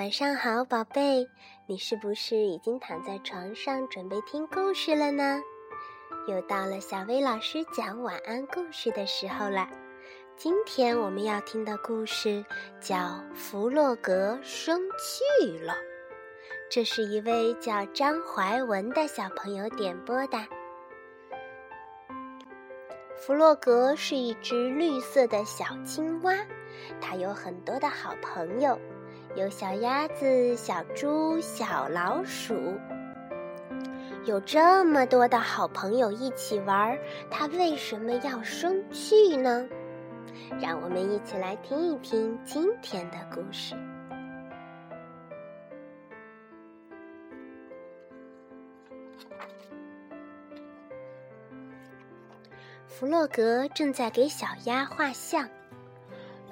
晚上好，宝贝，你是不是已经躺在床上准备听故事了呢？又到了小薇老师讲晚安故事的时候了。今天我们要听的故事叫《弗洛格生气了》，这是一位叫张怀文的小朋友点播的。弗洛格是一只绿色的小青蛙，它有很多的好朋友。有小鸭子、小猪、小老鼠，有这么多的好朋友一起玩，它为什么要生气呢？让我们一起来听一听今天的故事。弗洛格正在给小鸭画像。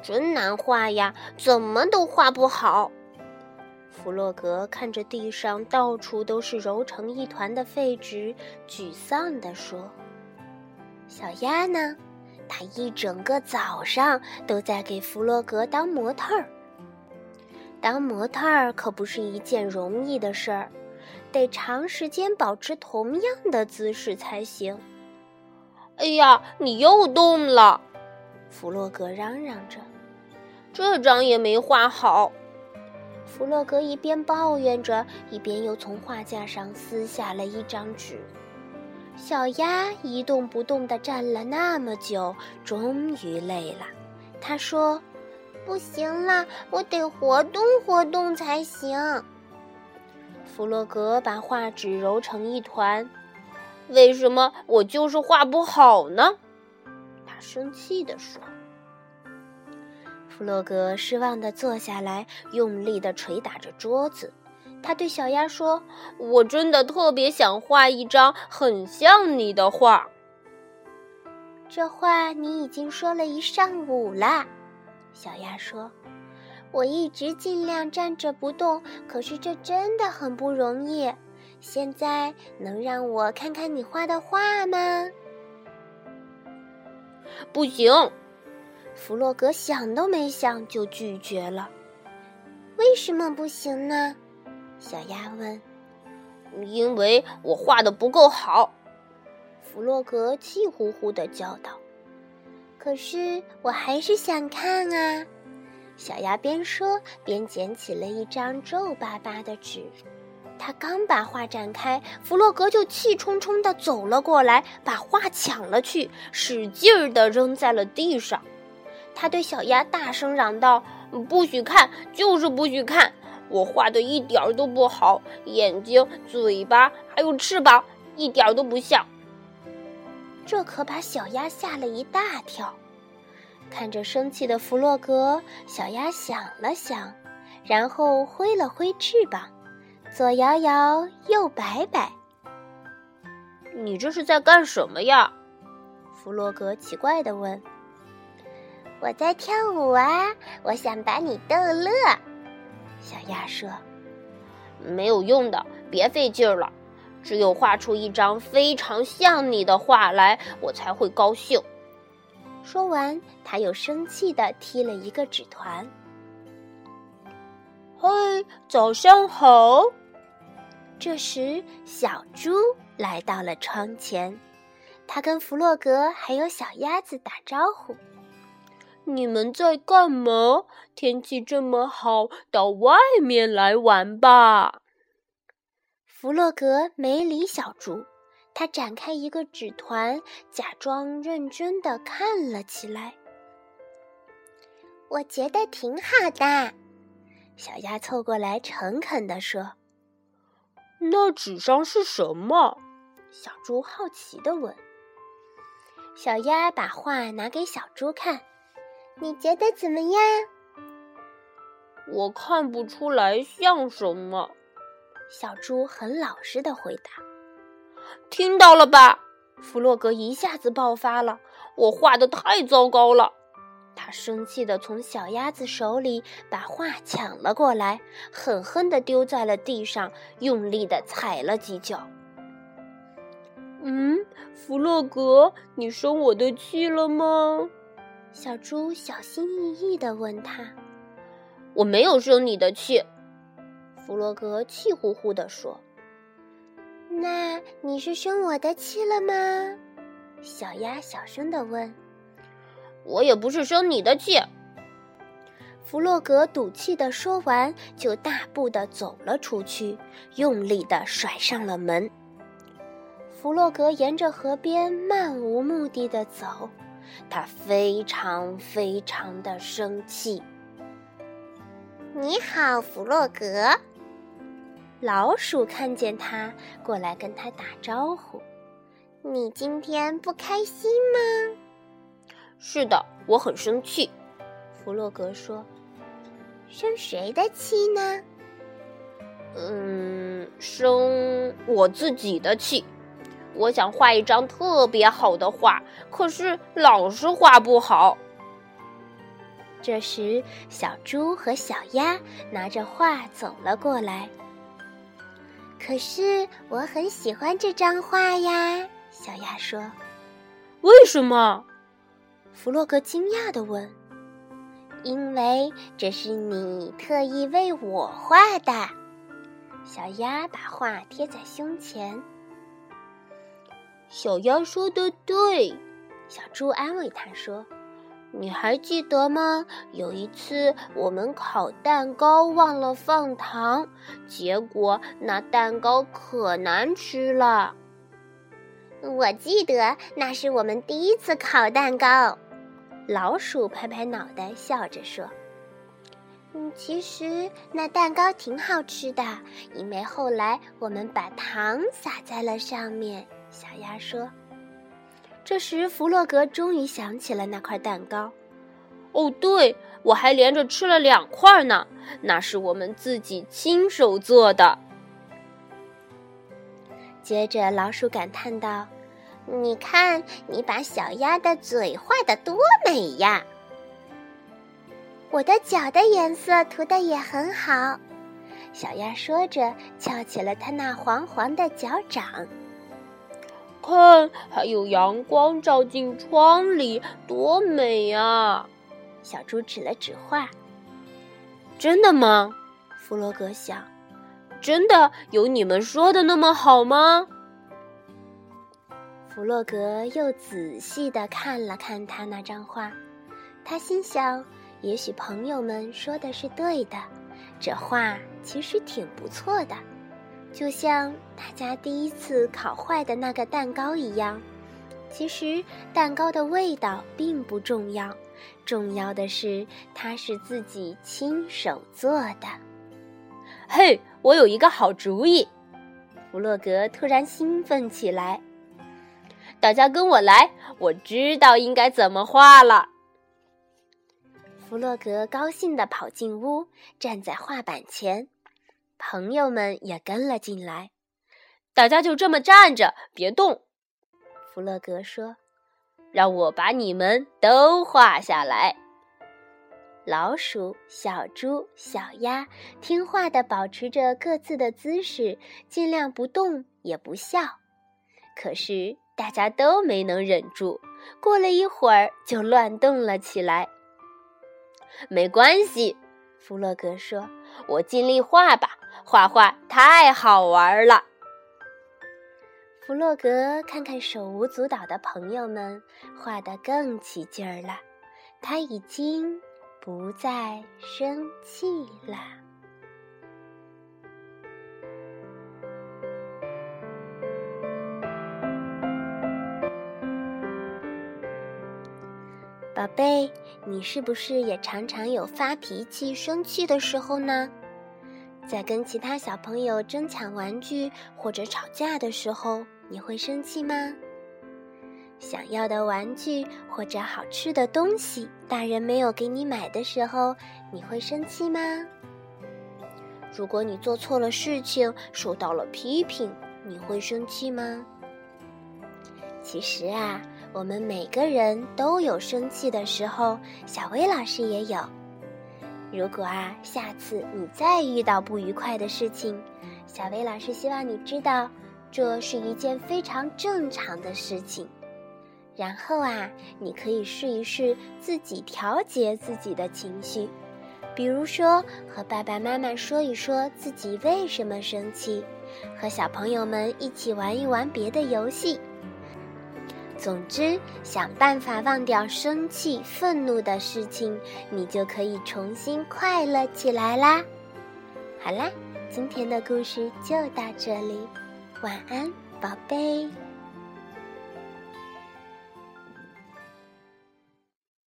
真难画呀，怎么都画不好。弗洛格看着地上到处都是揉成一团的废纸，沮丧地说：“小鸭呢？它一整个早上都在给弗洛格当模特儿。当模特儿可不是一件容易的事儿，得长时间保持同样的姿势才行。”哎呀，你又动了！弗洛格嚷嚷着：“这张也没画好。”弗洛格一边抱怨着，一边又从画架上撕下了一张纸。小鸭一动不动地站了那么久，终于累了。他说：“不行了，我得活动活动才行。”弗洛格把画纸揉成一团。为什么我就是画不好呢？他生气地说。弗洛格失望地坐下来，用力地捶打着桌子。他对小鸭说：“我真的特别想画一张很像你的画。”这话你已经说了一上午了，小鸭说：“我一直尽量站着不动，可是这真的很不容易。现在能让我看看你画的画吗？”不行。弗洛格想都没想就拒绝了。为什么不行呢？小鸭问。因为我画的不够好。弗洛格气呼呼的叫道。可是我还是想看啊！小鸭边说边捡起了一张皱巴巴的纸。他刚把画展开，弗洛格就气冲冲地走了过来，把画抢了去，使劲儿地扔在了地上。他对小鸭大声嚷道：“不许看，就是不许看！我画的一点都不好，眼睛、嘴巴还有翅膀，一点都不像。”这可把小鸭吓了一大跳。看着生气的弗洛格，小鸭想了想，然后挥了挥翅膀，左摇摇，右摆摆。“你这是在干什么呀？”弗洛格奇怪地问。我在跳舞啊！我想把你逗乐。小鸭说：“没有用的，别费劲了。只有画出一张非常像你的画来，我才会高兴。”说完，他又生气地踢了一个纸团。“嘿，早上好！”这时，小猪来到了窗前，他跟弗洛格还有小鸭子打招呼。你们在干嘛？天气这么好，到外面来玩吧。弗洛格没理小猪，他展开一个纸团，假装认真的看了起来。我觉得挺好的，小鸭凑过来诚恳地说：“那纸上是什么？”小猪好奇地问。小鸭把画拿给小猪看。你觉得怎么样？我看不出来像什么。小猪很老实的回答。听到了吧？弗洛格一下子爆发了。我画的太糟糕了。他生气的从小鸭子手里把画抢了过来，狠狠的丢在了地上，用力的踩了几脚。嗯，弗洛格，你生我的气了吗？小猪小心翼翼地问他：“我没有生你的气。”弗洛格气呼呼地说。“那你是生我的气了吗？”小鸭小声地问。“我也不是生你的气。”弗洛格赌气地说完，就大步地走了出去，用力地甩上了门。弗洛格沿着河边漫无目的地走，他非常非常的生气。你好，弗洛格。老鼠看见他，过来跟他打招呼。你今天不开心吗？是的，我很生气。弗洛格说。生谁的气呢？嗯，生我自己的气。我想画一张特别好的画，可是老是画不好。这时，小猪和小鸭拿着画走了过来。可是我很喜欢这张画呀，小鸭说。为什么？弗洛格惊讶的问。因为这是你特意为我画的，小鸭把画贴在胸前。小鸭说的对，小猪安慰他说：“你还记得吗？有一次我们烤蛋糕忘了放糖，结果那蛋糕可难吃了。”我记得那是我们第一次烤蛋糕。老鼠拍拍脑袋，笑着说：“嗯，其实那蛋糕挺好吃的，因为后来我们把糖撒在了上面。”小鸭说。这时，弗洛格终于想起了那块蛋糕。“哦，对，我还连着吃了两块呢，那是我们自己亲手做的。”接着，老鼠感叹道。你看，你把小鸭的嘴画的多美呀！我的脚的颜色涂的也很好。小鸭说着，翘起了它那黄黄的脚掌。看，还有阳光照进窗里，多美呀！小猪指了指画。真的吗？弗洛格想。真的有你们说的那么好吗？弗洛格又仔细的看了看他那张画，他心想：也许朋友们说的是对的，这画其实挺不错的，就像大家第一次烤坏的那个蛋糕一样。其实蛋糕的味道并不重要，重要的是它是自己亲手做的。嘿，我有一个好主意！弗洛格突然兴奋起来。大家跟我来，我知道应该怎么画了。弗洛格高兴地跑进屋，站在画板前，朋友们也跟了进来。大家就这么站着，别动。弗洛格说：“让我把你们都画下来。”老鼠、小猪、小鸭听话地保持着各自的姿势，尽量不动也不笑。可是。大家都没能忍住，过了一会儿就乱动了起来。没关系，弗洛格说：“我尽力画吧，画画太好玩了。”弗洛格看看手舞足蹈的朋友们，画得更起劲儿了。他已经不再生气了。宝贝，你是不是也常常有发脾气、生气的时候呢？在跟其他小朋友争抢玩具或者吵架的时候，你会生气吗？想要的玩具或者好吃的东西，大人没有给你买的时候，你会生气吗？如果你做错了事情，受到了批评，你会生气吗？其实啊。我们每个人都有生气的时候，小薇老师也有。如果啊，下次你再遇到不愉快的事情，小薇老师希望你知道，这是一件非常正常的事情。然后啊，你可以试一试自己调节自己的情绪，比如说和爸爸妈妈说一说自己为什么生气，和小朋友们一起玩一玩别的游戏。总之，想办法忘掉生气、愤怒的事情，你就可以重新快乐起来啦。好啦，今天的故事就到这里，晚安，宝贝。